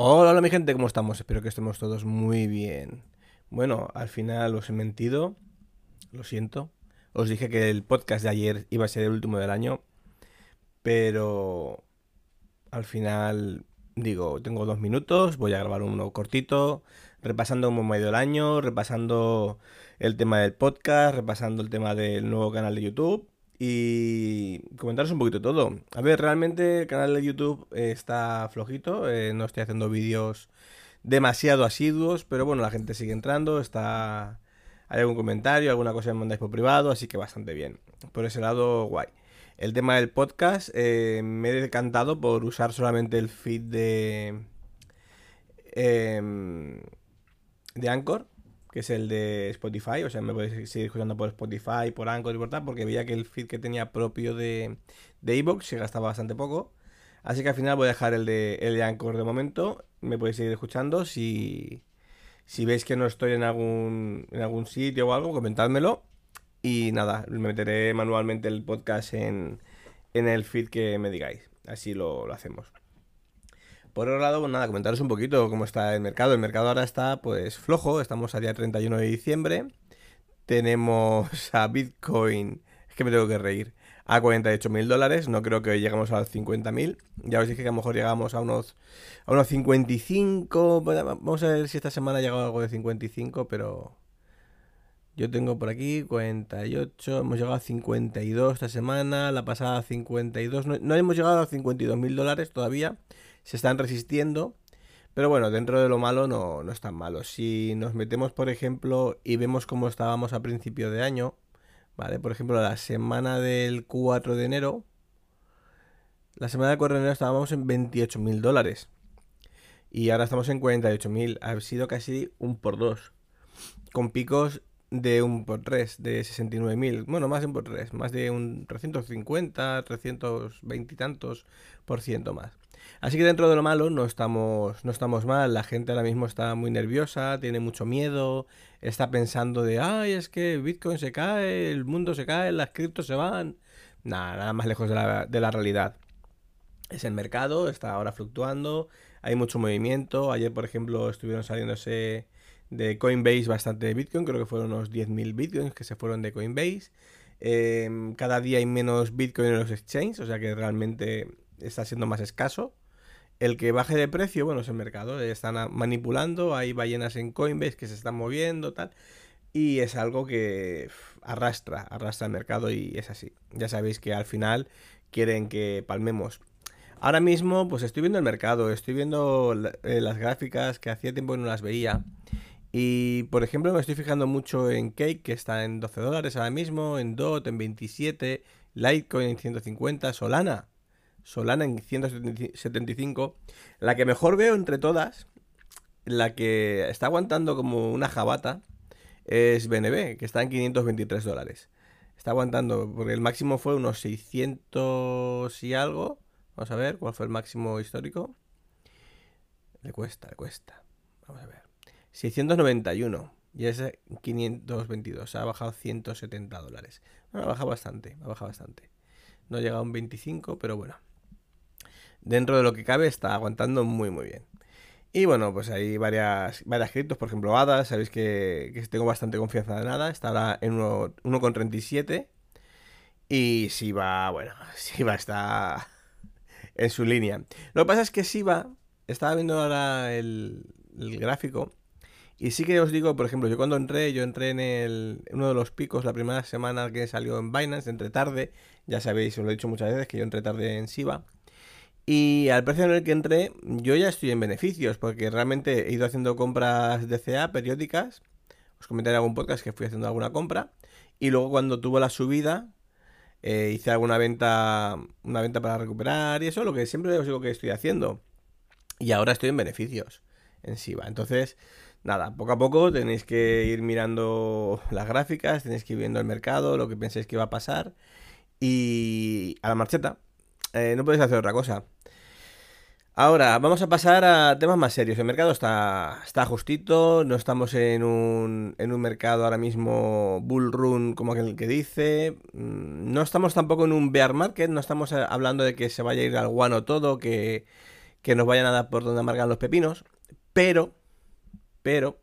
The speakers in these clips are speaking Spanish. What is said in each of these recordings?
Hola, hola mi gente, ¿cómo estamos? Espero que estemos todos muy bien. Bueno, al final os he mentido, lo siento. Os dije que el podcast de ayer iba a ser el último del año, pero al final digo, tengo dos minutos, voy a grabar uno cortito, repasando como medio del año, repasando el tema del podcast, repasando el tema del nuevo canal de YouTube y comentaros un poquito todo. A ver, realmente el canal de YouTube está flojito, eh, no estoy haciendo vídeos demasiado asiduos, pero bueno, la gente sigue entrando, está... Hay algún comentario, alguna cosa me mandáis por privado, así que bastante bien. Por ese lado, guay. El tema del podcast, eh, me he decantado por usar solamente el feed de... Em, de Anchor, que es el de Spotify, o sea, me podéis seguir escuchando por Spotify, por Anchor y por tal, porque veía que el feed que tenía propio de de se gastaba bastante poco. Así que al final voy a dejar el de, el de Anchor de momento. Me podéis seguir escuchando. Si, si veis que no estoy en algún, en algún sitio o algo, comentádmelo. Y nada, me meteré manualmente el podcast en, en el feed que me digáis. Así lo, lo hacemos. Por otro lado, nada, comentaros un poquito cómo está el mercado. El mercado ahora está pues flojo, estamos a día 31 de diciembre. Tenemos a Bitcoin, es que me tengo que reír, a 48 mil dólares. No creo que lleguemos a los 50 mil. Ya os dije que a lo mejor llegamos a unos, a unos 55. Vamos a ver si esta semana ha llegado algo de 55, pero yo tengo por aquí 48, hemos llegado a 52 esta semana, la pasada a 52, no, no hemos llegado a 52 mil dólares todavía, se están resistiendo. Pero bueno, dentro de lo malo no, no es tan malo. Si nos metemos, por ejemplo, y vemos cómo estábamos a principio de año, ¿vale? Por ejemplo, la semana del 4 de enero, la semana del 4 de enero estábamos en 28 mil dólares. Y ahora estamos en 48 mil. Ha sido casi un por dos. Con picos de un por tres, de 69 mil. Bueno, más de un por tres. Más de un 350, 320 y tantos por ciento más. Así que dentro de lo malo no estamos, no estamos mal. La gente ahora mismo está muy nerviosa, tiene mucho miedo, está pensando de, ay, es que Bitcoin se cae, el mundo se cae, las criptos se van. Nada, nada más lejos de la, de la realidad. Es el mercado, está ahora fluctuando, hay mucho movimiento. Ayer, por ejemplo, estuvieron saliéndose de Coinbase bastante Bitcoin, creo que fueron unos 10.000 Bitcoins que se fueron de Coinbase. Eh, cada día hay menos Bitcoin en los exchanges, o sea que realmente está siendo más escaso. El que baje de precio, bueno, es el mercado. Están manipulando, hay ballenas en Coinbase que se están moviendo, tal. Y es algo que arrastra, arrastra el mercado y es así. Ya sabéis que al final quieren que palmemos. Ahora mismo, pues estoy viendo el mercado, estoy viendo eh, las gráficas que hacía tiempo que no las veía. Y por ejemplo, me estoy fijando mucho en Cake, que está en 12 dólares ahora mismo, en DOT en 27, Litecoin en 150, Solana Solana en 175. La que mejor veo entre todas, la que está aguantando como una jabata, es BNB, que está en 523 dólares. Está aguantando, porque el máximo fue unos 600 y algo. Vamos a ver cuál fue el máximo histórico. Le cuesta, le cuesta. Vamos a ver. 691. Y ese 522. Ha bajado 170 dólares. Bueno, ha bajado bastante. Ha bajado bastante. No ha llegado a un 25, pero bueno dentro de lo que cabe está aguantando muy muy bien. Y bueno, pues hay varias, varias criptos, por ejemplo ADA, sabéis que, tengo bastante confianza en ADA, está ahora en 1,37 y Siva, bueno, Siva está en su línea. Lo que pasa es que Siva, estaba viendo ahora el, gráfico y sí que os digo, por ejemplo, yo cuando entré, yo entré en, el, uno de los picos la primera semana que salió en Binance, entré tarde, ya sabéis, os lo he dicho muchas veces que yo entré tarde en Siva. Y al precio en el que entré, yo ya estoy en beneficios, porque realmente he ido haciendo compras de CA periódicas. Os comenté en algún podcast que fui haciendo alguna compra. Y luego cuando tuvo la subida, Eh, hice alguna venta, una venta para recuperar y eso, lo que siempre os digo que estoy haciendo. Y ahora estoy en beneficios en SIVA. Entonces, nada, poco a poco tenéis que ir mirando las gráficas, tenéis que ir viendo el mercado, lo que penséis que va a pasar. Y a la marcheta. Eh, no podéis hacer otra cosa. Ahora, vamos a pasar a temas más serios. El mercado está, está justito, no estamos en un, en un mercado ahora mismo bull run como aquel que dice. Mm, no estamos tampoco en un bear market, no estamos eh, hablando de que se vaya a ir al guano todo, que, que nos vayan a dar por donde amargan los pepinos. Pero, pero,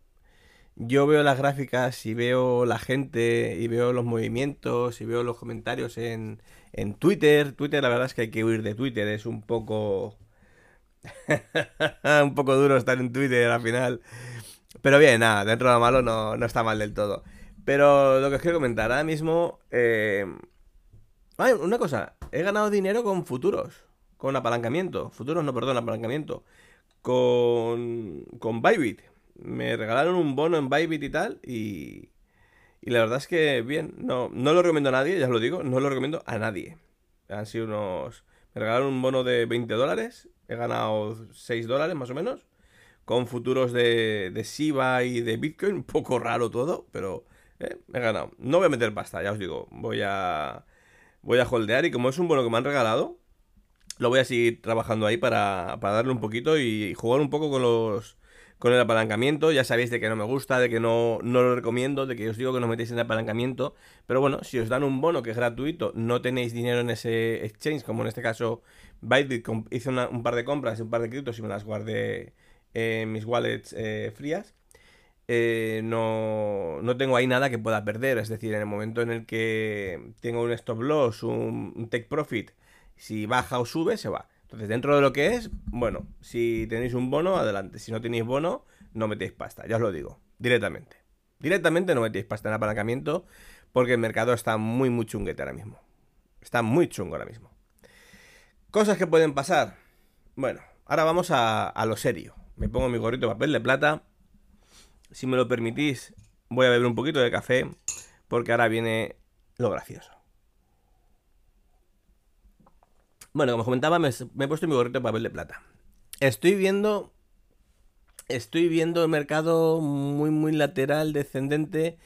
yo veo las gráficas y veo la gente y veo los movimientos y veo los comentarios en, en Twitter. Twitter, la verdad es que hay que huir de Twitter, es un poco un poco duro estar en Twitter al final. Pero bien, nada, dentro de lo malo no, está mal del todo. Pero lo que os quiero comentar, ahora mismo... Eh... una cosa, he ganado dinero con futuros, con apalancamiento. Futuros, no, perdón, apalancamiento. Con, con Bybit. Me regalaron un bono en Bybit y tal, y, y la verdad es que bien, no, no lo recomiendo a nadie, ya os lo digo, no lo recomiendo a nadie. Han sido unos... Me regalaron un bono de 20 dólares He ganado 6 dólares más o menos. Con futuros de, de SIBA y de Bitcoin. Un poco raro todo, pero eh, he ganado. No voy a meter pasta, ya os digo. Voy a, voy a holdear y como es un bono que me han regalado, lo voy a seguir trabajando ahí para, para darle un poquito y jugar un poco con los con el apalancamiento. Ya sabéis de que no me gusta, de que no, no lo recomiendo, de que os digo que no metéis en apalancamiento. Pero bueno, si os dan un bono que es gratuito, no tenéis dinero en ese exchange, como en este caso Bybit hice un par de compras, un par de criptos y me las guardé en mis wallets eh, frías. Eh, no, no, tengo ahí nada que pueda perder. Es decir, en el momento en el que tengo un stop loss, un take profit, si baja o sube, se va. Entonces, dentro de lo que es, bueno, si tenéis un bono, adelante. Si no tenéis bono, no metéis pasta, ya os lo digo, directamente. Directamente no metéis pasta en apalancamiento porque el mercado está muy, muy chunguete ahora mismo. Está muy chungo ahora mismo. Cosas que pueden pasar. Bueno, ahora vamos a, a lo serio. Me pongo mi gorrito de papel de plata. Si me lo permitís, voy a beber un poquito de café porque ahora viene lo gracioso. Bueno, como comentaba, me, he puesto mi gorrito de papel de plata. Estoy viendo. Estoy viendo el mercado muy, muy lateral, descendente.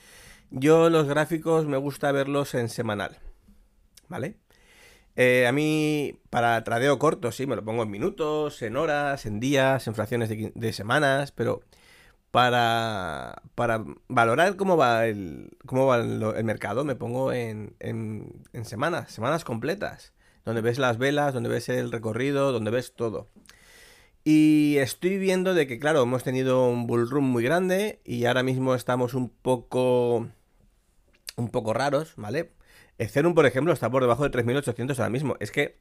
Yo los gráficos me gusta verlos en semanal. ¿Vale? Eh, a mí, para tradeo corto, sí, me lo pongo en minutos, en horas, en días, en fracciones de, semanas, pero para, para valorar cómo va el, cómo va el, mercado, me pongo en, en, en semanas, semanas completas donde ves las velas, donde ves el recorrido, donde ves todo. Y estoy viendo de que, claro, hemos tenido un bull run muy grande y ahora mismo estamos un poco... un poco raros, ¿vale? Ethereum, por ejemplo, está por debajo de 3.800 ahora mismo. Es que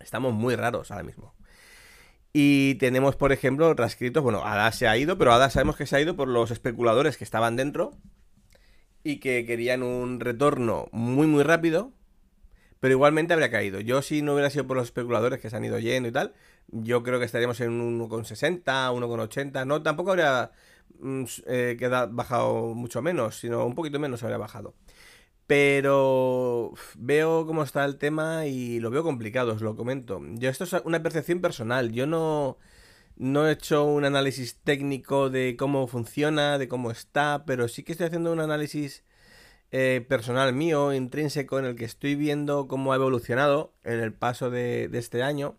estamos muy raros ahora mismo. Y tenemos, por ejemplo, transcritos, bueno, ADA se ha ido, pero ADA sabemos que se ha ido por los especuladores que estaban dentro y que querían un retorno muy, muy rápido pero igualmente habría caído. Yo si no hubiera sido por los especuladores que se han ido yendo y tal, yo creo que estaríamos en 1,60, 1,80. No, tampoco habría mm, eh, bajado mucho menos, sino un poquito menos habría bajado. Pero veo cómo está el tema y lo veo complicado, os lo comento. Yo esto es una percepción personal. Yo no, no he hecho un análisis técnico de cómo funciona, de cómo está, pero sí que estoy haciendo un análisis eh, personal mío, intrínseco, en el que estoy viendo cómo ha evolucionado en el paso de, este año.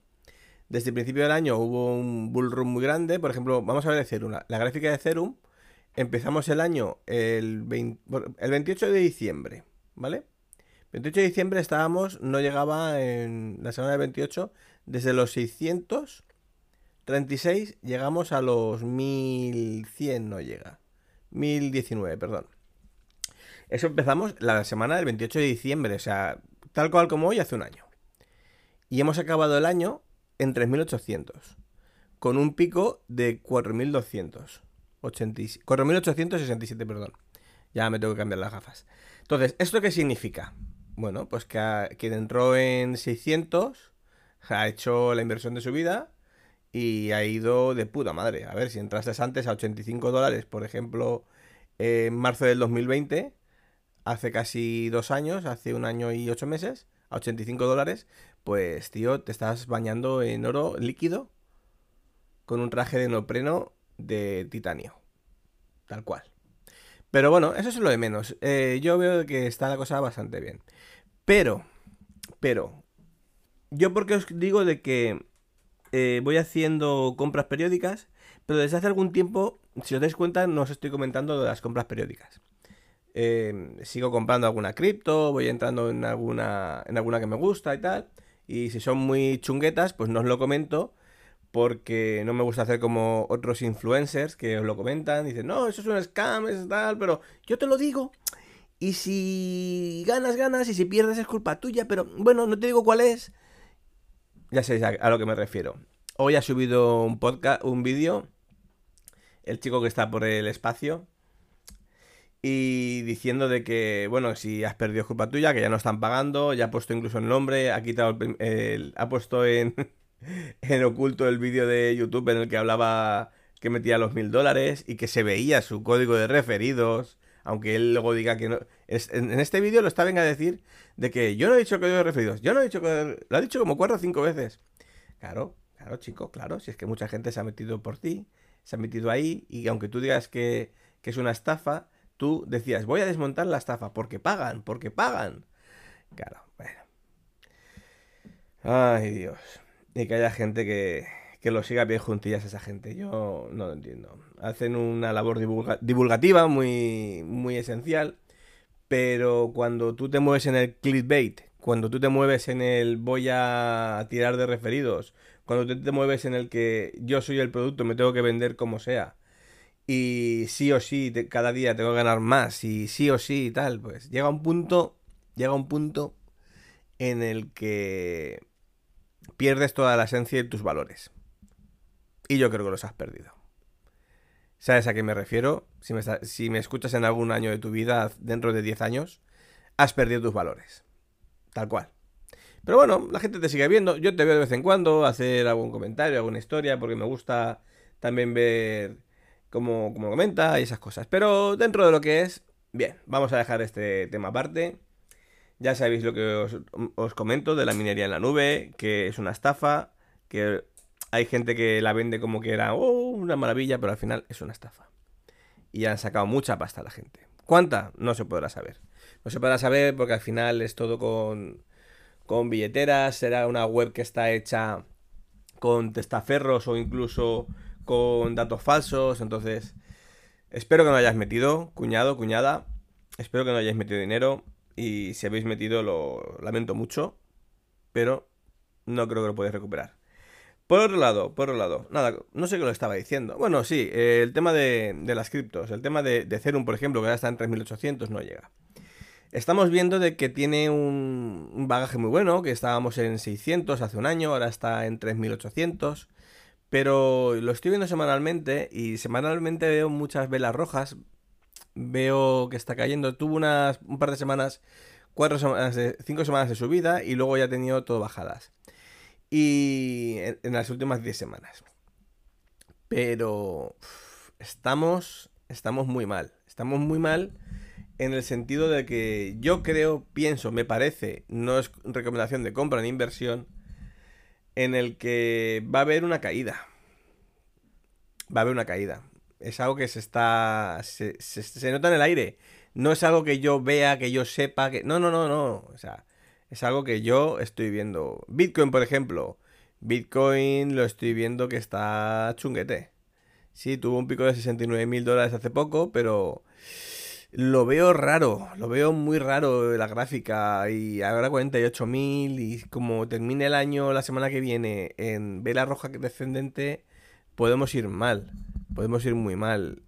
Desde el principio del año hubo un bull run muy grande. Por ejemplo, vamos a ver de Cerum. La gráfica de Cerum, empezamos el año el, el 28 de diciembre, ¿vale? 28 de diciembre estábamos, no llegaba en la semana del 28, desde los 636 llegamos a los 1100, no llega. 1019, perdón. Eso empezamos la semana del 28 de diciembre, o sea, tal cual como hoy hace un año. Y hemos acabado el año en 3.800, con un pico de 4.200. 4.867, perdón. Ya me tengo que cambiar las gafas. Entonces, ¿esto qué significa? Bueno, pues que quien entró en 600 ha hecho la inversión de su vida y ha ido de puta madre. A ver, si entraste antes a 85 dólares, por ejemplo, en marzo del 2020, hace casi dos años, hace un año y ocho meses, a 85 dólares, pues tío, te estás bañando en oro líquido con un traje de neopreno de titanio. Tal cual. Pero bueno, eso es lo de menos. Eh, yo veo que está la cosa bastante bien. Pero, pero, yo porque os digo de que eh, voy haciendo compras periódicas, pero desde hace algún tiempo, si os dais cuenta, no os estoy comentando de las compras periódicas. Sigo comprando alguna cripto, voy entrando en alguna, en alguna que me gusta y tal. Y si son muy chunguetas, pues no os lo comento porque no me gusta hacer como otros influencers que os lo comentan, dicen, no, eso es un scam, es tal, pero yo te lo digo. Y si ganas, ganas, y si pierdes es culpa tuya, pero bueno, no te digo cuál es. Ya sé a lo que me refiero. Hoy ha subido un podcast, un vídeo, el chico que está por el espacio, y diciendo de que, bueno, si has perdido es culpa tuya, que ya no están pagando, ya ha puesto incluso el nombre, ha quitado el, ha puesto en, en oculto el vídeo de YouTube en el que hablaba que metía los mil dólares y que se veía su código de referidos, aunque él luego diga que no. en este vídeo lo está venga a decir de que yo no he dicho código de referidos, yo no he dicho que Lo ha dicho como cuatro o cinco veces. Claro, claro, chico, claro, si es que mucha gente se ha metido por ti, se ha metido ahí y aunque tú digas que, que es una estafa, tú decías, voy a desmontar la estafa porque pagan, porque pagan. Claro, bueno. Ay, Dios y que haya gente que, que lo siga bien juntillas a esa gente. Yo no lo entiendo. Hacen una labor divulgativa muy, muy esencial, pero cuando tú te mueves en el clickbait, cuando tú te mueves en el voy a tirar de referidos, cuando tú te mueves en el que yo soy el producto, me tengo que vender como sea, y sí o sí cada día tengo que ganar más, y sí o sí y tal, pues llega un punto, llega un punto en el que pierdes toda la esencia y tus valores. Y yo creo que los has perdido. ¿Sabes a qué me refiero? Si me, si me escuchas en algún año de tu vida, dentro de 10 años, has perdido tus valores. Tal cual. Pero bueno, la gente te sigue viendo. Yo te veo de vez en cuando hacer algún comentario, alguna historia, porque me gusta también ver cómo, cómo comenta y esas cosas. Pero dentro de lo que es, bien, vamos a dejar este tema aparte. Ya sabéis lo que os, comento de la minería en la nube, que es una estafa, que hay gente que la vende como que era oh, una maravilla, pero al final es una estafa. Y han sacado mucha pasta a la gente. ¿Cuánta? No se podrá saber. No se podrá saber porque al final es todo con, con billeteras, será una web que está hecha con testaferros o incluso con datos falsos. Entonces, espero que no hayáis metido, cuñado, cuñada. Espero que no hayáis metido dinero. Y si habéis metido, lo lamento mucho. Pero no creo que lo podéis recuperar. Por otro lado, por otro lado, nada, no sé qué lo estaba diciendo. Bueno, sí, el tema de, las criptos, el tema de, de Ethereum, por ejemplo, que ya está en 3800, no llega. Estamos viendo de que tiene un, un, bagaje muy bueno, que estábamos en 600 hace un año, ahora está en 3800. Pero lo estoy viendo semanalmente y semanalmente veo muchas velas rojas, veo que está cayendo. Tuvo unas, un par de semanas, cuatro semanas, cinco semanas de subida y luego ya ha tenido todo bajadas. Y en, las últimas 10 semanas. Pero estamos, estamos muy mal. Estamos muy mal en el sentido de que yo creo, pienso, me parece, no es recomendación de compra ni inversión, en el que va a haber una caída. Va a haber una caída es algo que se está. Se, se, nota en el aire. No es algo que yo vea, que yo sepa, que. No, no, no, no. O sea, es algo que yo estoy viendo. Bitcoin, por ejemplo. Bitcoin lo estoy viendo que está chunguete. Sí, tuvo un pico de 69 mil dólares hace poco, pero lo veo raro, lo veo muy raro la gráfica y ahora 48 mil y como termine el año la semana que viene en vela roja descendente, podemos ir mal podemos ir muy mal.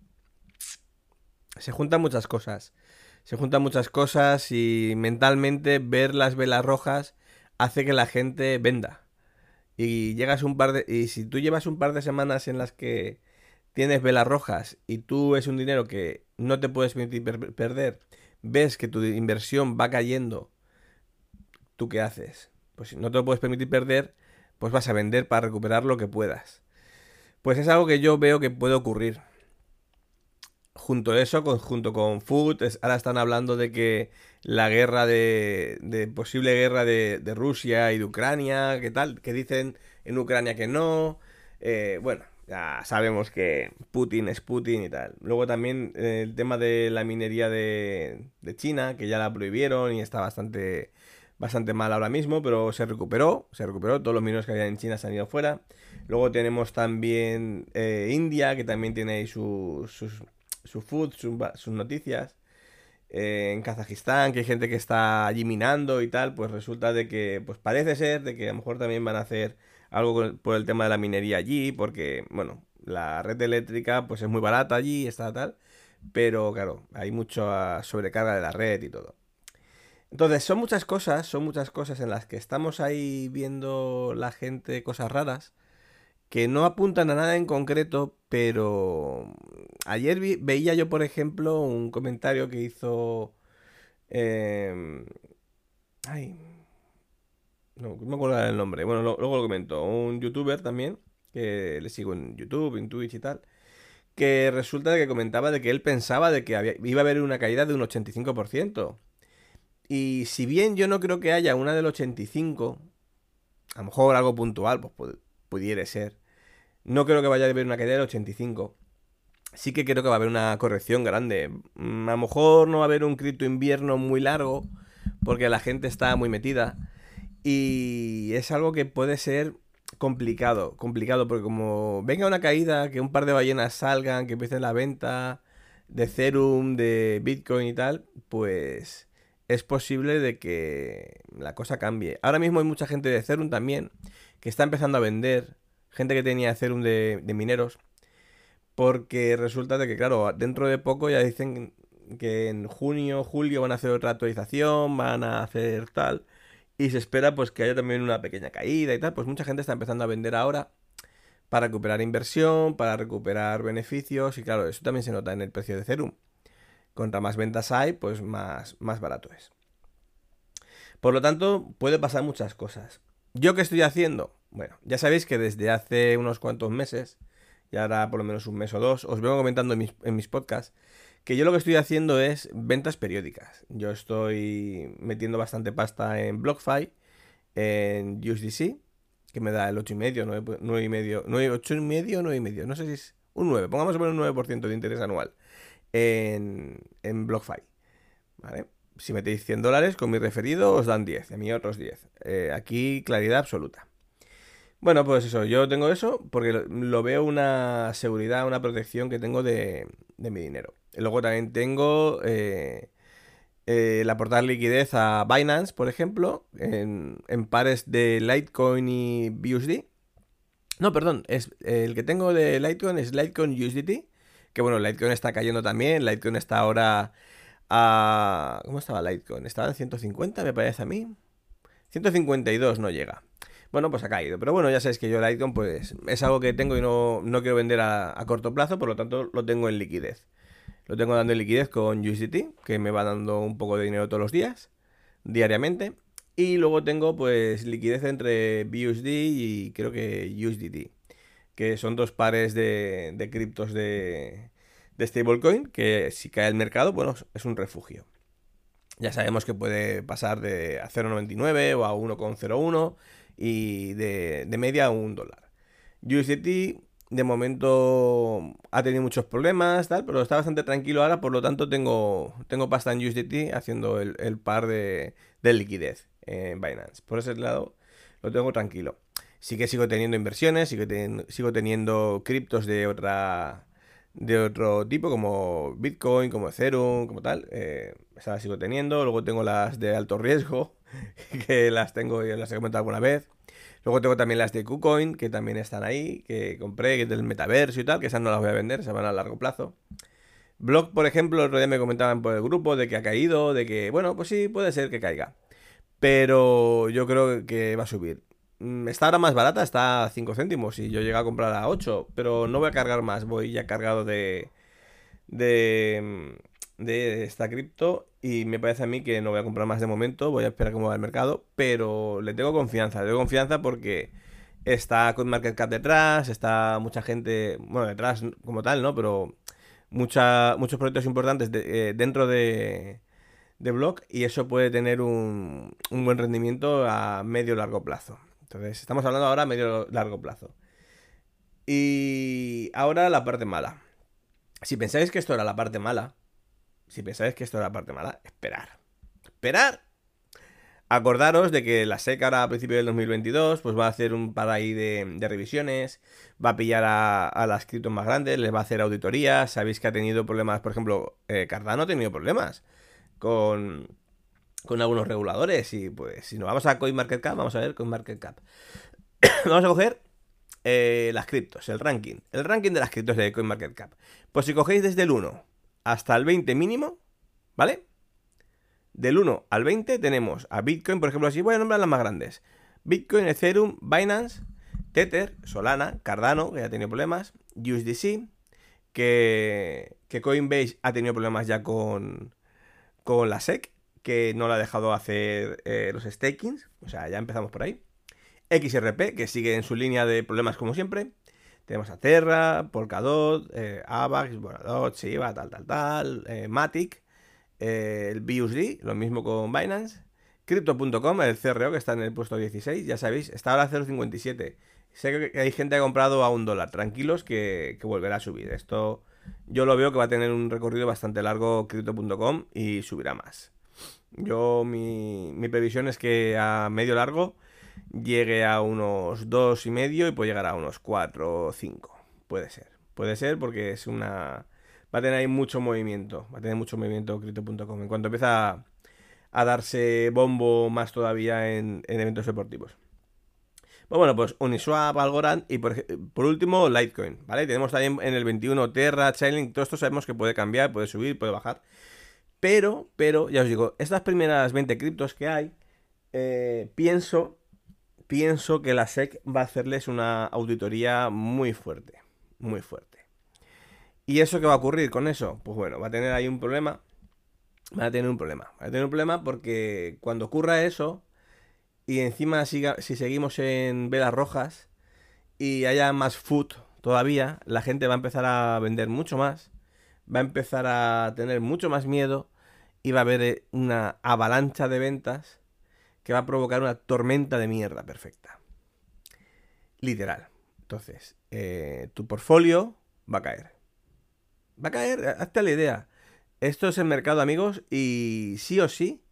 Se juntan muchas cosas. Se juntan muchas cosas y mentalmente ver las velas rojas hace que la gente venda. Y llegas un par de. Y si tú llevas un par de semanas en las que tienes velas rojas y tú es un dinero que no te puedes permitir perder, ves que tu inversión va cayendo, ¿tú qué haces? Pues si no te lo puedes permitir perder, pues vas a vender para recuperar lo que puedas. Pues es algo que yo veo que puede ocurrir. junto a eso, junto con Food, ahora están hablando de que la guerra de, de posible guerra de, de, Rusia y de Ucrania, que tal, que dicen en Ucrania que no. Eh, bueno, ya sabemos que Putin es Putin y tal. Luego también eh, el tema de la minería de, China, que ya la prohibieron y está bastante, bastante mal ahora mismo, pero se recuperó, se recuperó, todos los mineros que había en China se han ido fuera. Luego tenemos también eh, India, que también tiene ahí sus, sus, su food, sus noticias. Eh, en Kazajistán, que hay gente que está allí minando y tal, pues resulta de que, pues parece ser de que a lo mejor también van a hacer algo por el tema de la minería allí, porque, bueno, la red eléctrica pues es muy barata allí, está tal, pero claro, hay mucha sobrecarga de la red y todo. Entonces, son muchas cosas, son muchas cosas en las que estamos ahí viendo la gente cosas raras que no apuntan a nada en concreto, pero ayer veía yo, por ejemplo, un comentario que hizo... Em, ay, no, me acuerdo del nombre. Bueno, luego lo comento. Un youtuber también, que le sigo en YouTube, en Twitch y tal, que resulta que comentaba de que él pensaba de que iba a haber una caída de un 85%. Y si bien yo no creo que haya una del 85, a lo mejor algo puntual, pues pudiera ser. No creo que vaya a haber una caída del 85. Sí que creo que va a haber una corrección grande. Mm, a lo mejor no va a haber un cripto invierno muy largo, porque la gente está muy metida. Y es algo que puede ser complicado, complicado, porque como venga una caída, que un par de ballenas salgan, que empiecen la venta de Ethereum, de Bitcoin y tal, pues es posible de que la cosa cambie. Ahora mismo hay mucha gente de Ethereum también que está empezando a vender, gente que tenía Ethereum de, de mineros, porque resulta de que, claro, dentro de poco ya dicen que en junio, julio van a hacer otra actualización, van a hacer tal y se espera pues que haya también una pequeña caída y tal, pues mucha gente está empezando a vender ahora para recuperar inversión, para recuperar beneficios y claro, eso también se nota en el precio de Ethereum. Contra más ventas hay, pues más, más barato es. Por lo tanto, puede pasar muchas cosas. ¿Yo qué estoy haciendo? Bueno, ya sabéis que desde hace unos cuantos meses, y ahora por lo menos un mes o dos, os vengo comentando en mis, en mis podcasts que yo lo que estoy haciendo es ventas periódicas. Yo estoy metiendo bastante pasta en BlockFi, en USDC, que me da el 8,5, 9,5, 8,5, 9,5, no sé si es un 9, pongamos un 9% de interés anual en, en BlockFi. ¿Vale? Si metéis 100 dólares con mi referido os dan 10, a mí otros 10. Eh, aquí claridad absoluta. Bueno, pues eso, yo tengo eso porque lo, veo una seguridad, una protección que tengo de, de mi dinero. Luego también tengo eh, eh, el aportar liquidez a Binance, por ejemplo, en, pares de Litecoin y BUSD. No, perdón, es, el que tengo de Litecoin es Litecoin USDT. Que bueno, Litecoin está cayendo también. Litecoin está ahora a... ¿Cómo estaba Litecoin? Estaba en 150, me parece a mí. 152 no llega. Bueno, pues ha caído. Pero bueno, ya sabéis que yo Litecoin pues es algo que tengo y no, quiero vender a, a corto plazo, por lo tanto lo tengo en liquidez. Lo tengo dando liquidez con USDT, que me va dando un poco de dinero todos los días, diariamente. Y luego tengo pues liquidez entre BUSD y creo que USDT, que son dos pares de, criptos de, de stablecoin, que si cae el mercado, bueno, es un refugio. Ya sabemos que puede pasar de a 0,99 o a 1,01 y de media a un dólar. USDT de momento ha tenido muchos problemas, tal, pero está bastante tranquilo ahora, por lo tanto tengo, tengo pasta en USDT haciendo el, par de, liquidez en Binance. Por ese lado lo tengo tranquilo. Sí que sigo teniendo inversiones, sigo, sigo teniendo criptos de otra de otro tipo, como Bitcoin, como Ethereum, como tal. Eh, esas sigo teniendo. Luego tengo las de alto riesgo, que las tengo y las he comentado alguna vez. Luego tengo también las de KuCoin, que también están ahí, que compré, que es del metaverso y tal, que esas no las voy a vender, se van a largo plazo. Block, por ejemplo, el otro día me comentaban por el grupo de que ha caído, de que, bueno, pues sí, puede ser que caiga. Pero yo creo que va a subir. Mm, está ahora más barata, está a 5 céntimos y yo llegué a comprar a 8, pero no voy a cargar más, voy ya cargado de, de, de esta cripto y me parece a mí que no voy a comprar más de momento, voy a esperar cómo va el mercado, pero le tengo confianza, le tengo confianza porque está con Market Cap detrás, está mucha gente, bueno, detrás como tal, ¿no? Pero muchos proyectos importantes eh, dentro de, de Block y eso puede tener un, un buen rendimiento a medio largo plazo. Entonces, estamos hablando ahora a medio largo plazo. Y ahora la parte mala. Si pensáis que esto era la parte mala, si pensáis que esto era la parte mala, esperar. Esperar. Acordaros de que la SEC ahora a principios del 2022 pues va a hacer un par ahí de, revisiones, va a pillar a, las criptos más grandes, les va a hacer auditorías, sabéis que ha tenido problemas, por ejemplo, eh, Cardano ha tenido problemas con, con algunos reguladores y pues si nos vamos a CoinMarketCap, vamos a ver CoinMarketCap. vamos a coger eh, las criptos, el ranking. El ranking de las criptos de CoinMarketCap. Pues si cogéis desde el 1 hasta el 20 mínimo, ¿vale? Del 1 al 20 tenemos a Bitcoin, por ejemplo, así voy a nombrar las más grandes. Bitcoin, Ethereum, Binance, Tether, Solana, Cardano, que ya ha tenido problemas, USDC, que, que Coinbase ha tenido problemas ya con, con la SEC, que no la ha dejado hacer eh, los stakings, o sea, ya empezamos por ahí. XRP, que sigue en su línea de problemas como siempre. Tenemos a Terra, Polkadot, eh, Avax, Bonadot, Shiba, tal, tal, tal, eh, Matic, eh, el BUSD, lo mismo con Binance. Crypto.com, el CRO que está en el puesto 16, ya sabéis, está ahora a 0.57. Sé que hay gente que ha comprado a un dólar, tranquilos que, que volverá a subir. Esto yo lo veo que va a tener un recorrido bastante largo Crypto.com y subirá más. Yo mi, mi previsión es que a medio largo llegue a unos dos y medio y puede llegar a unos 4 o 5. Puede ser. Puede ser porque es una... Va a tener ahí mucho movimiento. Va a tener mucho movimiento Crypto.com. En cuanto empieza a, darse bombo más todavía en, eventos deportivos. Pues bueno, pues Uniswap, Algorand y por, último Litecoin, ¿vale? Tenemos también en el 21 Terra, Chainlink, todo esto sabemos que puede cambiar, puede subir, puede bajar. Pero, pero, ya os digo, estas primeras 20 criptos que hay, eh, pienso pienso que la SEC va a hacerles una auditoría muy fuerte, muy fuerte. ¿Y eso qué va a ocurrir con eso? Pues bueno, va a tener ahí un problema. Va a tener un problema. Va a tener un problema porque cuando ocurra eso, y encima si seguimos en velas rojas y haya más food todavía, la gente va a empezar a vender mucho más, va a empezar a tener mucho más miedo y va a haber una avalancha de ventas que va a provocar una tormenta de mierda perfecta. Literal. Entonces, eh, tu portfolio va a caer. Va a caer, hazte la idea. Esto es el mercado, amigos, y sí o sí,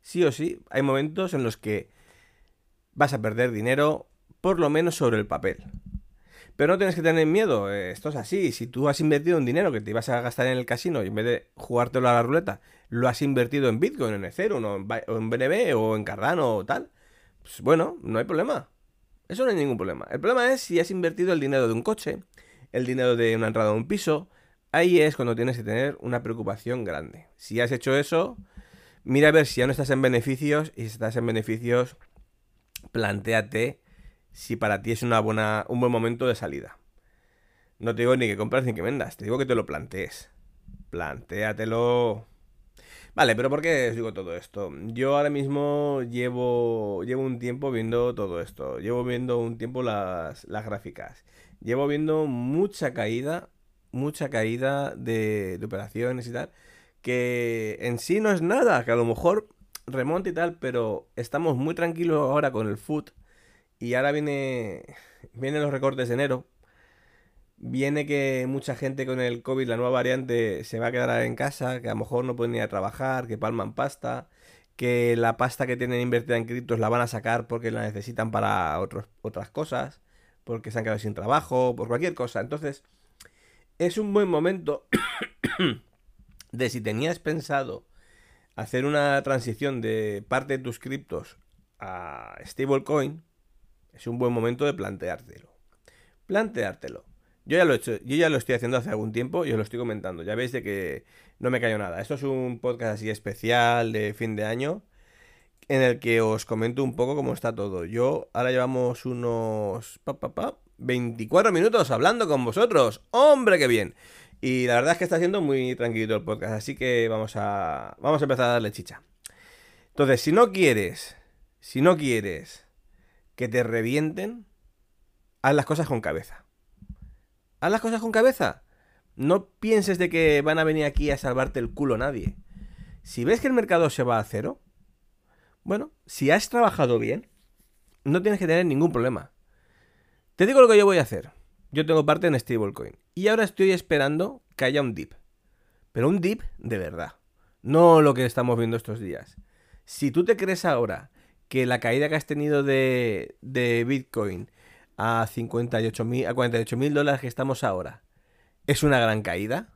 sí o sí, hay momentos en los que vas a perder dinero, por lo menos sobre el papel. Pero no tienes que tener miedo, eh, esto es así. Si tú has invertido un dinero que te ibas a gastar en el casino y en vez de jugártelo a la ruleta, lo has invertido en Bitcoin, en Ethereum, o en, BNB, o en Cardano, o tal, pues bueno, no hay problema. Eso no hay ningún problema. El problema es si has invertido el dinero de un coche, el dinero de una entrada a un piso. Ahí es cuando tienes que tener una preocupación grande. Si has hecho eso, mira a ver si ya no estás en beneficios y si estás en beneficios, planteate si para ti es una buena, un buen momento de salida. No te digo ni que compras ni que vendas, te digo que te lo plantees. Plantéatelo. Vale, pero ¿por qué os digo todo esto? Yo ahora mismo llevo, llevo un tiempo viendo todo esto. Llevo viendo un tiempo las, las gráficas. Llevo viendo mucha caída, mucha caída de, de operaciones y tal. Que en sí no es nada, que a lo mejor remonta y tal, pero estamos muy tranquilos ahora con el foot. Y ahora viene, vienen los recortes de enero Viene que mucha gente con el COVID, la nueva variante, se va a quedar en casa, que a lo mejor no pueden ir a trabajar, que palman pasta, que la pasta que tienen invertida en criptos la van a sacar porque la necesitan para otras cosas, porque se han quedado sin trabajo, por cualquier cosa. Entonces, es un buen momento de si tenías pensado hacer una transición de parte de tus criptos a stablecoin, es un buen momento de planteártelo. Planteártelo. Yo ya lo he hecho, yo ya lo estoy haciendo hace algún tiempo y os lo estoy comentando. Ya veis de que no me cayó nada. Esto es un podcast así especial de fin de año en el que os comento un poco cómo está todo. Yo ahora llevamos unos 24 minutos hablando con vosotros. ¡Hombre, qué bien! Y la verdad es que está siendo muy tranquilito el podcast, así que vamos a vamos a empezar a darle chicha. Entonces, si no quieres, si no quieres que te revienten, haz las cosas con cabeza. Haz las cosas con cabeza. No pienses de que van a venir aquí a salvarte el culo nadie. Si ves que el mercado se va a cero, bueno, si has trabajado bien, no tienes que tener ningún problema. Te digo lo que yo voy a hacer. Yo tengo parte en stablecoin y ahora estoy esperando que haya un dip. Pero un dip de verdad. No lo que estamos viendo estos días. Si tú te crees ahora que la caída que has tenido de, de Bitcoin a 58 mil, a 48 mil dólares que estamos ahora es una gran caída,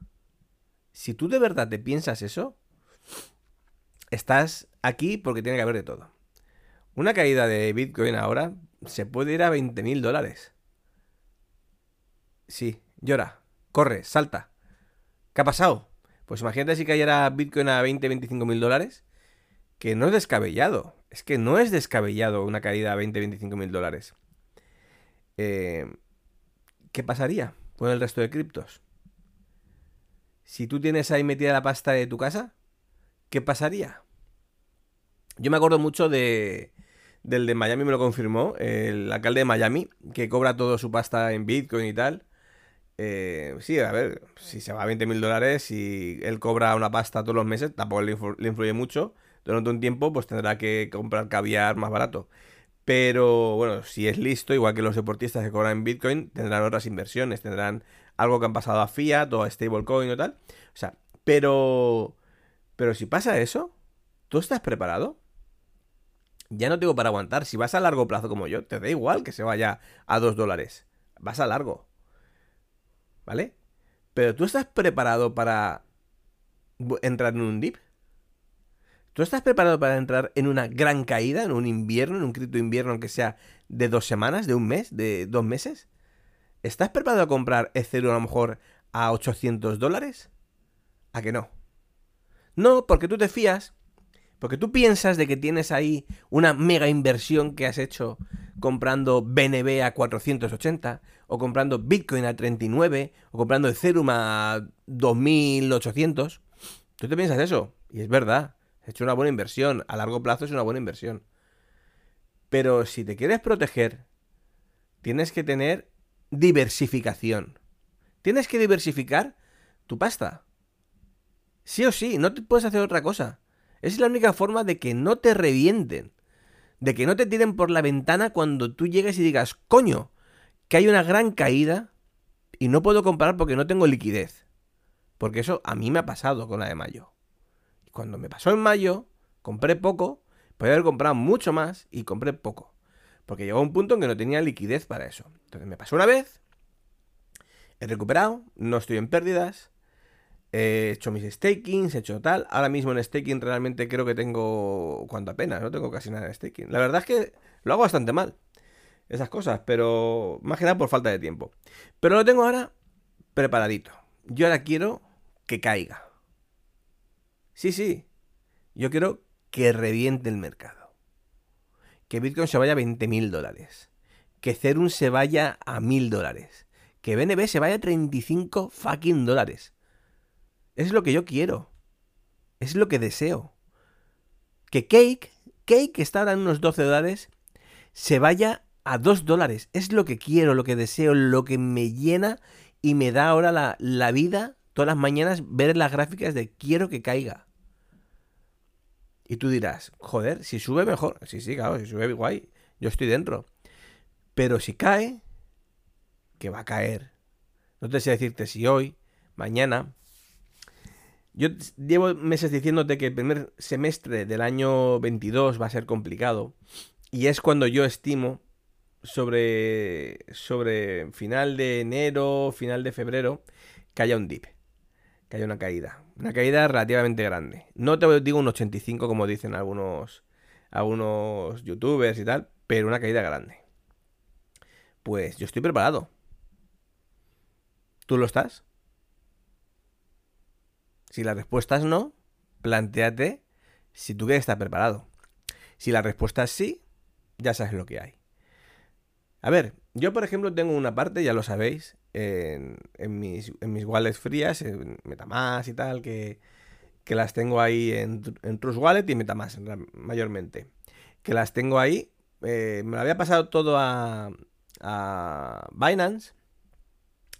si tú de verdad te piensas eso, estás aquí porque tiene que haber de todo. Una caída de Bitcoin ahora se puede ir a 20 mil dólares. Sí, llora, corre, salta. ¿Qué ha pasado? Pues imagínate si cayera Bitcoin a 20, 25 mil dólares, que no es descabellado. Es que no es descabellado una caída a 20, 25 mil dólares. Eh, ¿Qué pasaría con el resto de criptos? Si tú tienes ahí metida la pasta de tu casa, ¿qué pasaría? Yo me acuerdo mucho de, del de Miami, me lo confirmó, el alcalde de Miami, que cobra toda su pasta en Bitcoin y tal. Eh, sí, a ver, si se va a 20 mil dólares y él cobra una pasta todos los meses, tampoco le, influye mucho. Durante un tiempo, pues tendrá que comprar caviar más barato. Pero bueno, si es listo, igual que los deportistas que cobran en Bitcoin, tendrán otras inversiones, tendrán algo que han pasado a Fiat o a Stablecoin o tal. O sea, pero. Pero si pasa eso, ¿tú estás preparado? Ya no tengo para aguantar. Si vas a largo plazo como yo, te da igual que se vaya a 2 dólares. Vas a largo. ¿Vale? Pero tú estás preparado para entrar en un dip. ¿Tú estás preparado para entrar en una gran caída, en un invierno, en un cripto invierno, aunque sea de dos semanas, de un mes, de dos meses? ¿Estás preparado a comprar Ethereum a lo mejor a 800 dólares? ¿A que no? No, porque tú te fías, porque tú piensas de que tienes ahí una mega inversión que has hecho comprando BNB a 480, o comprando Bitcoin a 39, o comprando Ethereum a 2800. Tú te piensas eso, y es verdad, has hecho una buena inversión, a largo plazo es una buena inversión. Pero si te quieres proteger, tienes que tener diversificación. Tienes que diversificar tu pasta. Sí o sí, no te puedes hacer otra cosa. Es la única forma de que no te revienten. De que no te tiren por la ventana cuando tú llegues y digas, coño, que hay una gran caída y no puedo comprar porque no tengo liquidez. Porque eso a mí me ha pasado con la de mayo. Cuando me pasó en mayo, compré poco, podía haber comprado mucho más y compré poco. Porque llegó un punto en que no tenía liquidez para eso. Entonces me pasó una vez, he recuperado, no estoy en pérdidas, he hecho mis stakings, he hecho tal. Ahora mismo en staking realmente creo que tengo cuánto apenas, no tengo casi nada en staking. La verdad es que lo hago bastante mal, esas cosas, pero más que nada por falta de tiempo. Pero lo tengo ahora preparadito. Yo ahora quiero que caiga. Sí, sí. Yo quiero que reviente el mercado que Bitcoin se vaya a 20 mil dólares, que Ethereum se vaya a 1000 dólares, que BNB se vaya a 35 fucking dólares. Es lo que yo quiero. Es lo que deseo. Que Cake, Cake que está ahora en unos 12 dólares, se vaya a 2 dólares. Es lo que quiero, lo que deseo, lo que me llena y me da ahora la, la vida todas las mañanas ver las gráficas de quiero que caiga. Y tú dirás, joder, si sube mejor. Sí, sí, claro, si sube guay. Yo estoy dentro. Pero si cae, que va a caer. No te sé decirte si hoy, mañana. Yo llevo meses diciéndote que el primer semestre del año 22 va a ser complicado. Y es cuando yo estimo sobre, sobre final de enero, final de febrero, que haya un dip que haya una caída. Una caída relativamente grande. No te digo un 85 como dicen algunos, algunos youtubers y tal, pero una caída grande. Pues yo estoy preparado. ¿Tú lo estás? Si la respuesta es no, planteate si tú quieres estar preparado. Si la respuesta es sí, ya sabes lo que hay. A ver, yo por ejemplo tengo una parte, ya lo sabéis, en, mis, en mis wallets frías, en Metamask y tal, que, las tengo ahí en, en Trust Wallet y Metamask mayormente. Que las tengo ahí. Eh, me lo había pasado todo a, a Binance,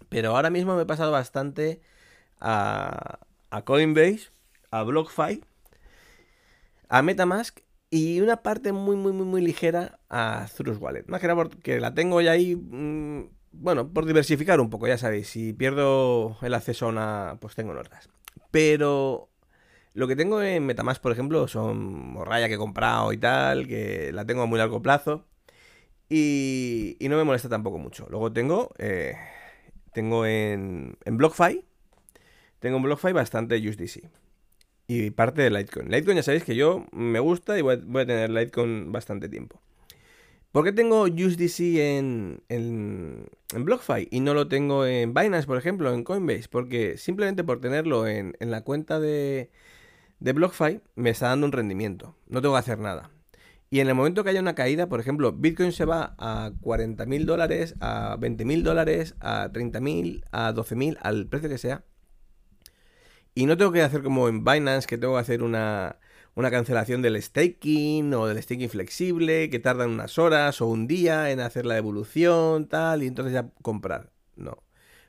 Pero ahora mismo me he pasado bastante a, a Coinbase, a BlockFi, a Metamask y una parte muy, muy, muy, muy ligera a Thrust Wallet. Más que nada porque la tengo ya ahí, mm, bueno, por diversificar un poco, ya sabéis. Si pierdo el acceso a una, pues tengo en otras. Pero lo que tengo en Metamask, por ejemplo, son morralla que he comprado y tal, que la tengo a muy largo plazo. Y, y no me molesta tampoco mucho. Luego tengo, eh, tengo en, en BlockFi, tengo en BlockFi bastante USDC. Y parte de Litecoin. Litecoin ya sabéis que yo me gusta y voy a, tener Litecoin bastante tiempo. ¿Por qué tengo USDC en, en, en, BlockFi y no lo tengo en Binance, por ejemplo, en Coinbase? Porque simplemente por tenerlo en, en la cuenta de, de BlockFi me está dando un rendimiento. No tengo que hacer nada. Y en el momento que haya una caída, por ejemplo, Bitcoin se va a 40 mil dólares, a 20 mil dólares, a 30 mil, a 12 mil, al precio que sea. Y no tengo que hacer como en Binance, que tengo que hacer una, una cancelación del staking o del staking flexible, que tardan unas horas o un día en hacer la devolución, tal, y entonces ya comprar. No.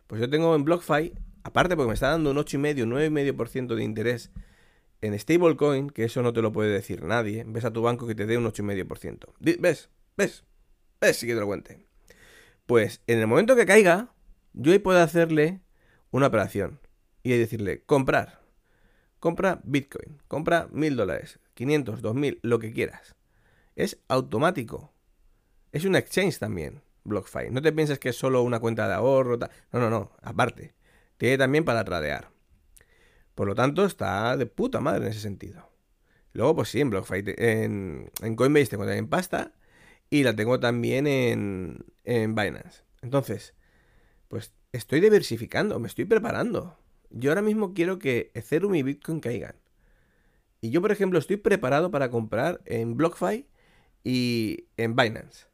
Pues yo tengo en BlockFi, aparte porque me está dando un 8,5, 9,5% de interés en stablecoin, que eso no te lo puede decir nadie, ves a tu banco que te dé un 8,5%. ¿Ves? ¿Ves? ¿Ves? Si que te lo cuente. Pues en el momento que caiga, yo ahí puedo hacerle una operación y decirle, comprar. Compra Bitcoin, compra mil dólares, 500, 2000, lo que quieras. Es automático. Es un exchange también, BlockFi. No te pienses que es solo una cuenta de ahorro. No, no, no, aparte. Tiene también para tradear. Por lo tanto, está de puta madre en ese sentido. Luego, pues sí, en BlockFi, en, Coinbase tengo también pasta y la tengo también en, en Binance. Entonces, pues estoy diversificando, me estoy preparando. Yo ahora mismo quiero que Ethereum y Bitcoin caigan. Y yo, por ejemplo, estoy preparado para comprar en BlockFi y en Binance.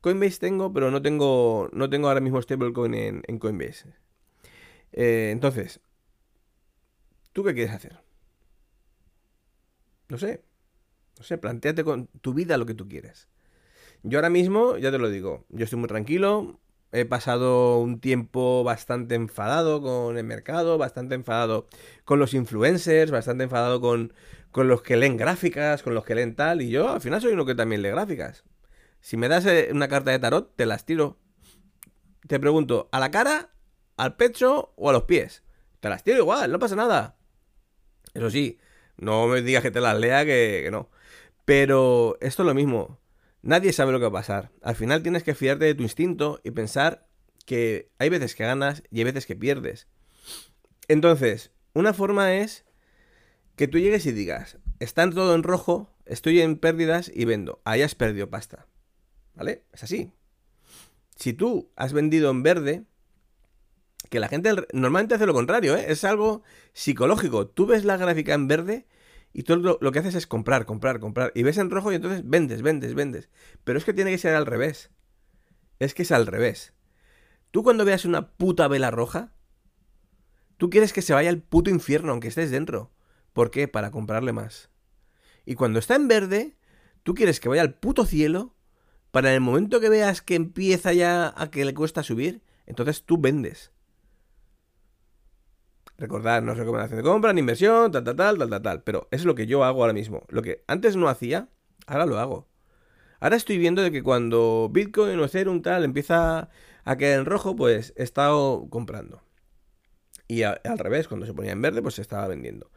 Coinbase tengo, pero no tengo, no tengo ahora mismo stablecoin en, Coinbase. Eh, entonces, ¿Tú qué quieres hacer? No sé. No sé, planteate con tu vida lo que tú quieres. Yo ahora mismo, ya te lo digo, yo estoy muy tranquilo. He pasado un tiempo bastante enfadado con el mercado, bastante enfadado con los influencers, bastante enfadado con, con los que leen gráficas, con los que leen tal. Y yo al final soy uno que también lee gráficas. Si me das eh, una carta de tarot, te las tiro. Te pregunto, ¿a la cara, al pecho o a los pies? Te las tiro igual, no pasa nada. Eso sí, no me digas que te las lea, que, no. Pero esto es lo mismo. Nadie sabe lo que va a pasar. Al final tienes que fiarte de tu instinto y pensar que hay veces que ganas y hay veces que pierdes. Entonces, una forma es que tú llegues y digas, está todo en rojo, estoy en pérdidas y vendo. Ahí has perdido pasta. ¿Vale? Es así. Si tú has vendido en verde, que la gente normalmente hace lo contrario, ¿eh? es algo psicológico. Tú ves la gráfica en verde y tú lo, que haces es comprar, comprar, comprar. Y ves en rojo y entonces vendes, vendes, vendes. Pero es que tiene que ser al revés. Es que es al revés. Tú cuando veas una puta vela roja, tú quieres que se vaya al puto infierno aunque estés dentro. ¿Por qué? Para comprarle más. Y cuando está en verde, tú quieres que vaya al puto cielo para en el momento que veas que empieza ya a que le cuesta subir, entonces tú vendes. Recordad, no es recomendación de compra, ni inversión, tal, tal, tal, tal, tal, tal. Pero es lo que yo hago ahora mismo. Lo que antes no hacía, ahora lo hago. Ahora estoy viendo de que cuando Bitcoin o Ethereum tal empieza a quedar en rojo, pues he estado comprando. Y al revés, cuando se ponía en verde, pues se estaba vendiendo.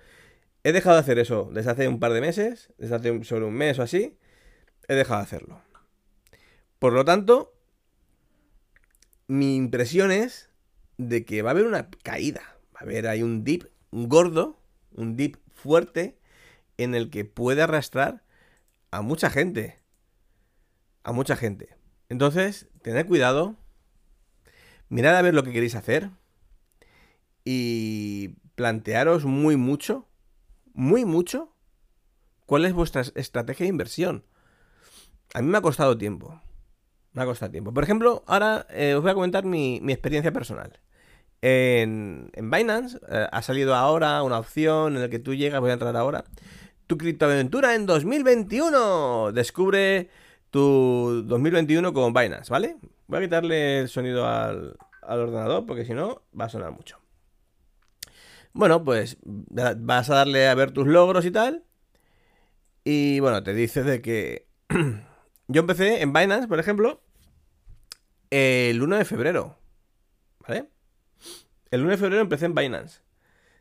He dejado de hacer eso desde hace un par de meses, desde hace sobre un mes o así. He dejado de hacerlo. Por lo tanto, mi impresión es de que va a haber una caída a ver, hay un dip gordo, un dip fuerte, en el que puede arrastrar a mucha gente. A mucha gente. Entonces, tened cuidado. Mirad a ver lo que queréis hacer. Y plantearos muy mucho, muy mucho, cuál es vuestra estrategia de inversión. A mí me ha costado tiempo. Me ha costado tiempo. Por ejemplo, ahora eh, os voy a comentar mi, mi experiencia personal. En, Binance eh, ha salido ahora una opción en la que tú llegas, voy a entrar ahora, tu criptoaventura en 2021. Descubre tu 2021 con Binance, ¿vale? Voy a quitarle el sonido al, al ordenador porque si no va a sonar mucho. Bueno, pues vas a darle a ver tus logros y tal. Y bueno, te dice de que yo empecé en Binance, por ejemplo, el 1 de febrero. ¿Vale? El 1 de febrero empecé en Binance.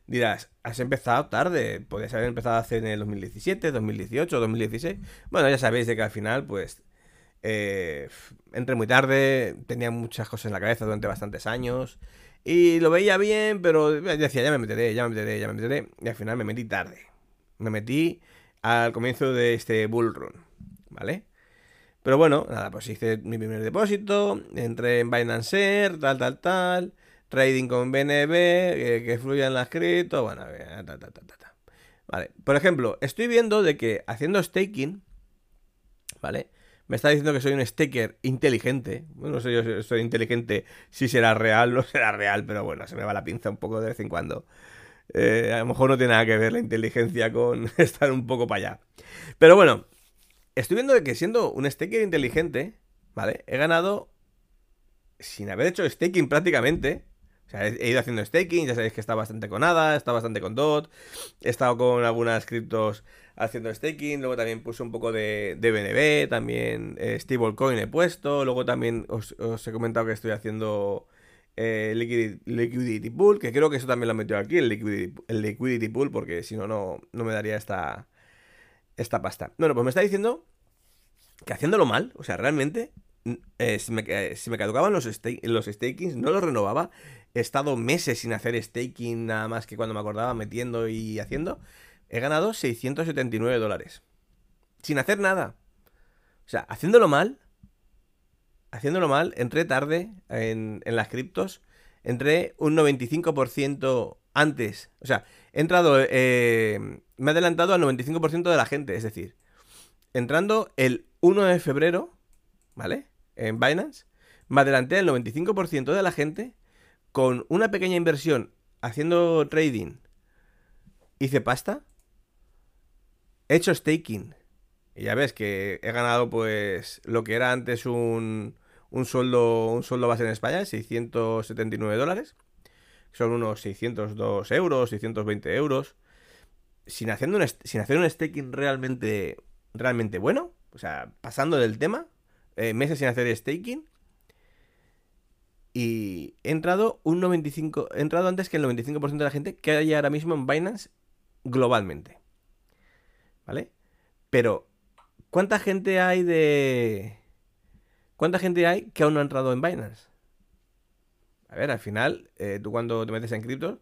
Dirás, has empezado tarde, podrías haber empezado hace en el 2017, 2018, 2016. Bueno, ya sabéis de que al final, pues, eh, entré muy tarde, tenía muchas cosas en la cabeza durante bastantes años. Y lo veía bien, pero decía, ya me meteré, ya me meteré, ya me meteré. Y al final me metí tarde. Me metí al comienzo de este bull run, ¿vale? Pero bueno, nada, pues hice mi primer depósito, entré en Binance tal, tal, tal, trading con BNB, que, que fluyan las cripto, bueno, ta, Vale, por ejemplo, estoy viendo de que haciendo staking, ¿vale? Me está diciendo que soy un staker inteligente. Bueno, no sé yo si soy inteligente, si será real, no será real, pero bueno, se me va la pinza un poco de vez en cuando. Eh, a lo mejor no tiene nada que ver la inteligencia con estar un poco para allá. Pero bueno, estoy viendo de que siendo un staker inteligente, ¿vale? He ganado sin haber hecho staking prácticamente. Sea, he ido haciendo staking, ya sabéis que está bastante con ADA, está bastante con DOT, he estado con algunas criptos haciendo staking, luego también puse un poco de, BNB, también eh, stablecoin he puesto, luego también os, he comentado que estoy haciendo eh, liquidity, Pool, que creo que eso también lo he metido aquí, el Liquidity, Pool, porque si no, no me daría esta, esta pasta. Bueno, pues me está diciendo que haciéndolo mal, o sea, realmente, eh, si, me, caducaban los, los stakings, no los renovaba. He estado meses sin hacer staking, nada más que cuando me acordaba metiendo y haciendo. He ganado 679 dólares. Sin hacer nada. O sea, haciéndolo mal. Haciéndolo mal, entré tarde en, las criptos. Entré un 95% antes. O sea, he entrado. Eh, me he adelantado al 95% de la gente. Es decir, entrando el 1 de febrero, ¿vale? En Binance, me adelanté al 95% de la gente con una pequeña inversión haciendo trading. Hice pasta He hecho staking. Y ya ves que he ganado pues lo que era antes un, un sueldo un sueldo base en España, 679 dólares. Son unos 602 euros, 620 euros. Sin, haciendo un, sin hacer un staking realmente, realmente bueno. O sea, pasando del tema. Eh, meses sin hacer staking. Y he entrado un 95. He entrado antes que el 95% de la gente que hay ahora mismo en Binance globalmente. ¿Vale? Pero, ¿cuánta gente hay de... ¿Cuánta gente hay que aún no ha entrado en Binance? A ver, al final, eh, tú cuando te metes en criptos,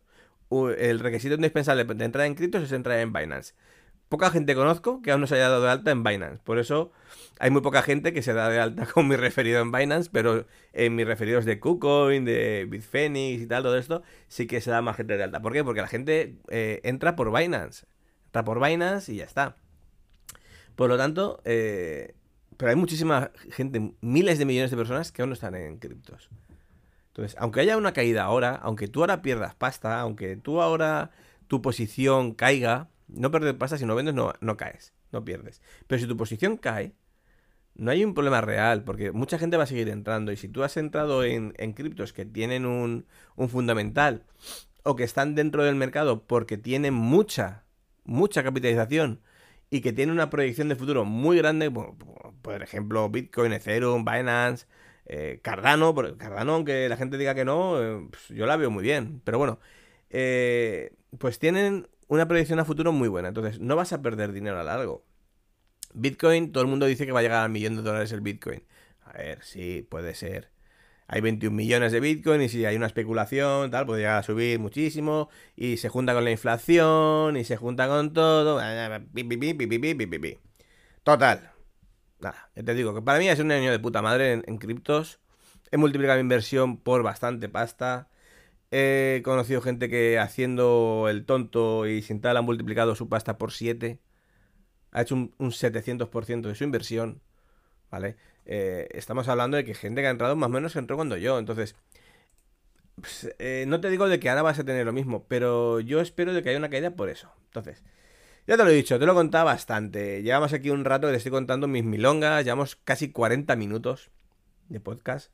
el requisito indispensable de entrar en criptos es entrar en Binance. Poca gente conozco que aún no se haya dado de alta en Binance. Por eso hay muy poca gente que se da de alta con mi referido en Binance, pero en mis referidos de KuCoin, de Bitphoenix y tal, todo esto, sí que se da más gente de alta. ¿Por qué? Porque la gente eh, entra por Binance. Está por Binance y ya está. Por lo tanto, eh, pero hay muchísima gente, miles de millones de personas que aún no están en criptos. Entonces, aunque haya una caída ahora, aunque tú ahora pierdas pasta, aunque tú ahora tu posición caiga, no perder pasta, si no vendes no, no caes, no pierdes. Pero si tu posición cae, no hay un problema real, porque mucha gente va a seguir entrando. Y si tú has entrado en, criptos que tienen un, un fundamental o que están dentro del mercado porque tienen mucha mucha capitalización y que tiene una proyección de futuro muy grande, por, ejemplo, Bitcoin, Ethereum, Binance, eh, Cardano, Cardano, aunque la gente diga que no, eh, pues yo la veo muy bien, pero bueno, eh, pues tienen una proyección a futuro muy buena, entonces no vas a perder dinero a largo. Bitcoin, todo el mundo dice que va a llegar al millón de dólares el Bitcoin. A ver, sí, puede ser hay 21 millones de Bitcoin y si hay una especulación, tal, puede llegar a subir muchísimo y se junta con la inflación y se junta con todo. Total. Nada, te digo que para mí es un año de puta madre en, criptos. He multiplicado mi inversión por bastante pasta. He conocido gente que haciendo el tonto y sin tal ha multiplicado su pasta por 7. Ha hecho un, un 700% de su inversión. ¿Vale? Eh, estamos hablando de que gente que ha entrado más o menos entró cuando yo. Entonces, pues, eh, no te digo de que ahora vas a tener lo mismo, pero yo espero de que haya una caída por eso. Entonces, ya te lo he dicho, te lo he contado bastante. Llevamos aquí un rato que te estoy contando mis milongas, llevamos casi 40 minutos de podcast.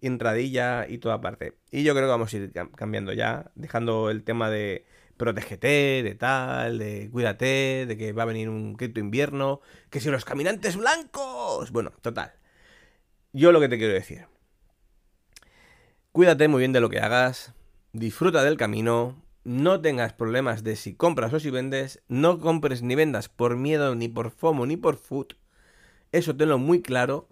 Intradilla y toda parte. Y yo creo que vamos a ir cambiando ya, dejando el tema de protégete, de tal, de cuídate, de que va a venir un cripto invierno, que si los caminantes blancos. Bueno, total. Yo lo que te quiero decir. Cuídate muy bien de lo que hagas, disfruta del camino, no tengas problemas de si compras o si vendes, no compres ni vendas por miedo, ni por FOMO, ni por food. Eso tenlo muy claro.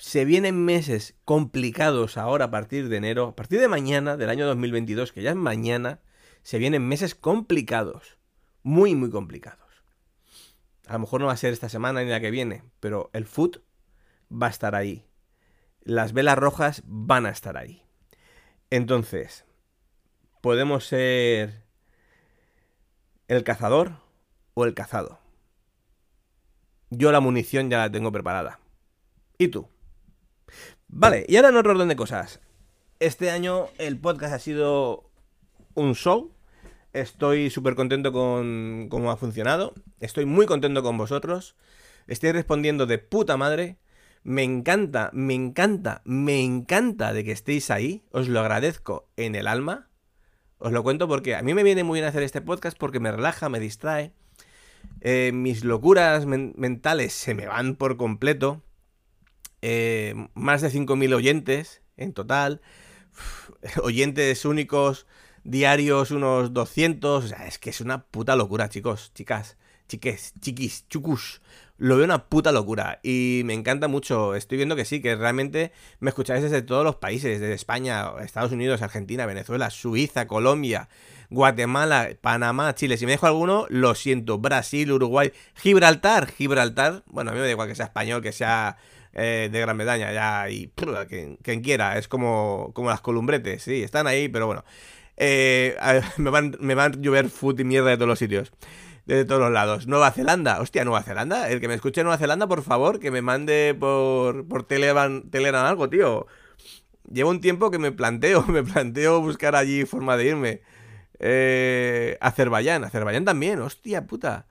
Se vienen meses complicados ahora a partir de enero, a partir de mañana, del año 2022, que ya es mañana, se vienen meses complicados. Muy, muy complicados. A lo mejor no va a ser esta semana ni la que viene, pero el food va a estar ahí. Las velas rojas van a estar ahí. Entonces, podemos ser el cazador o el cazado. Yo la munición ya la tengo preparada. ¿Y tú? Vale, y ahora en otro orden de cosas. Este año el podcast ha sido un show. Estoy súper contento con cómo ha funcionado. Estoy muy contento con vosotros. Estoy respondiendo de puta madre. Me encanta, me encanta, me encanta de que estéis ahí. Os lo agradezco en el alma. Os lo cuento porque a mí me viene muy bien hacer este podcast porque me relaja, me distrae. Eh, mis locuras mentales se me van por completo. Eh, más de 5.000 oyentes en total. oyentes únicos diarios unos 200. O sea, es que es una puta locura, chicos, chicas, chiques, chiquis, chucus lo veo una puta locura y me encanta mucho. Estoy viendo que sí, que realmente me escucháis desde todos los países, desde España, Estados Unidos, Argentina, Venezuela, Suiza, Colombia, Guatemala, Panamá, Chile. Si me dejo alguno, lo siento. Brasil, Uruguay, Gibraltar, Gibraltar. Bueno, a mí me da igual que sea español, que sea eh, de Gran Bretaña, ya, y quien, quiera. Es como, como las columbretes, sí, están ahí, pero bueno. Eh, me, van, me van a llover food y mierda de todos los sitios de todos los lados. Nueva Zelanda, hostia, Nueva Zelanda. El que me escuche Nueva Zelanda, por favor, que me mande por, por Telegram, Telegram algo, tío. Llevo un tiempo que me planteo, me planteo buscar allí forma de irme. Eh, Azerbaiyán, Azerbaiyán también, hostia puta.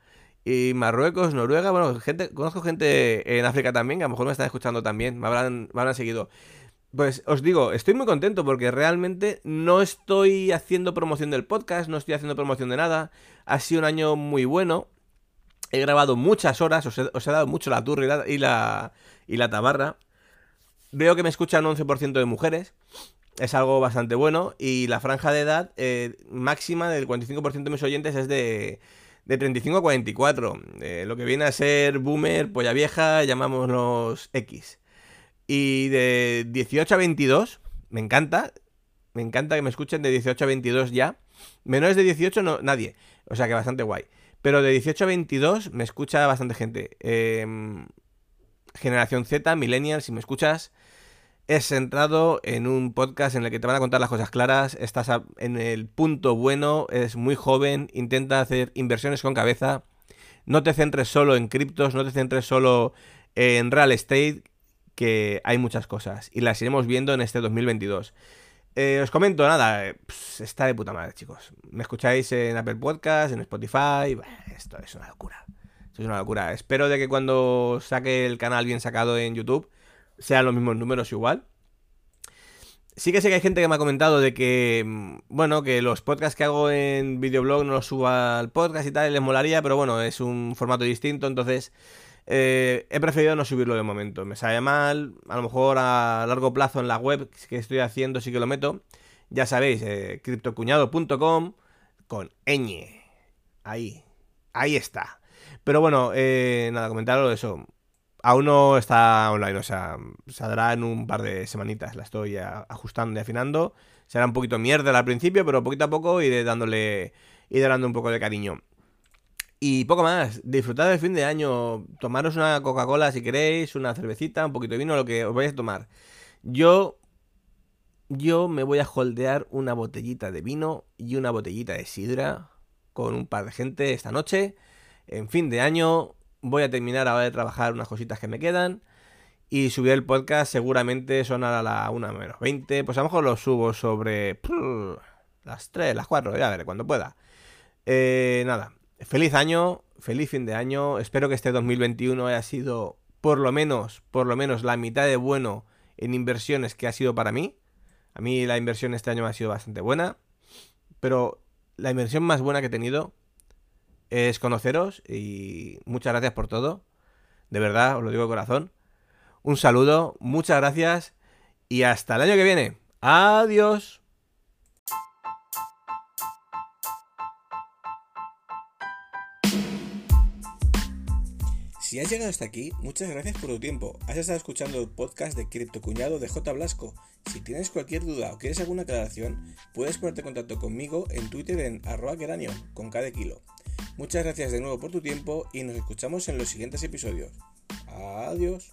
Y Marruecos, Noruega, bueno, gente, conozco gente en África también, que a lo mejor me están escuchando también, me habrán, me habrán seguido. Pues os digo, estoy muy contento porque realmente no estoy haciendo promoción del podcast, no estoy haciendo promoción de nada. Ha sido un año muy bueno. He grabado muchas horas, os he, dado mucho la turra y la, y la, tabarra. Veo que me escuchan un 11% de mujeres. Es algo bastante bueno. Y la franja de edad eh, máxima del 45% de mis oyentes es de, de 35 a 44. Eh, lo que viene a ser boomer, polla vieja, llamámonos X. Y de 18 a 22, me encanta. Me encanta que me escuchen de 18 a 22 ya. Menores de 18 no, nadie. O sea que bastante guay. Pero de 18 a 22 me escucha bastante gente. Em, generación Z, Millennial, si me escuchas, es centrado en un podcast en el que te van a contar las cosas claras. Estás en el punto bueno, es muy joven, intenta hacer inversiones con cabeza. No te centres solo en criptos, no te centres solo en real estate, que hay muchas cosas y las iremos viendo en este 2022. Eh, os comento, nada, eh, está de puta madre, chicos. Me escucháis en Apple Podcast, en Spotify. esto es una locura. Esto es una locura. Espero de que cuando saque el canal bien sacado en YouTube sean los mismos números igual. Sí que sé que hay gente que me ha comentado de que, mm, bueno, que los podcasts que hago en videoblog no los suba al podcast y tal, les molaría, pero bueno, es un formato distinto, entonces eh, he preferido no subirlo de momento. Me sale mal, a lo mejor a largo plazo en la web que estoy haciendo sí que lo meto. Ya sabéis, eh, criptocuñado.com con ñ. Ahí, ahí está. Pero bueno, eh, nada, comentaros eso. Aún no está online, o sea, saldrá en un par de semanitas. La estoy ajustando y afinando. Será un poquito mierda al principio, pero poquito a poco iré dándole, iré dando un poco de cariño. Y poco más, disfrutad del fin de año, tomaros una Coca-Cola si queréis, una cervecita, un poquito de vino, lo que os vayáis a tomar. Yo, yo me voy a holdear una botellita de vino y una botellita de sidra con un par de gente esta noche. En fin de año voy a terminar ahora de trabajar unas cositas que me quedan. Y subir el podcast seguramente sonará a la 1 menos 20. Pues a lo mejor lo subo sobre las 3, las 4, ya veré cuando pueda. Eh, nada, feliz año, feliz fin de año. Espero que este 2021 haya sido por lo menos, por lo menos la mitad de bueno en inversiones que ha sido para mí. A mí la inversión este año me ha sido bastante buena, pero la inversión más buena que he tenido es conoceros y muchas gracias por todo. De verdad, os lo digo de corazón. Un saludo, muchas gracias y hasta el año que viene. Adiós. Si has llegado hasta aquí, muchas gracias por tu tiempo. Has estado escuchando el podcast de Cripto Cuñado de J. Blasco. Si tienes cualquier duda o quieres alguna aclaración, puedes ponerte en contacto conmigo en Twitter en arroba con cada kilo. Muchas gracias de nuevo por tu tiempo y nos escuchamos en los siguientes episodios. Adiós.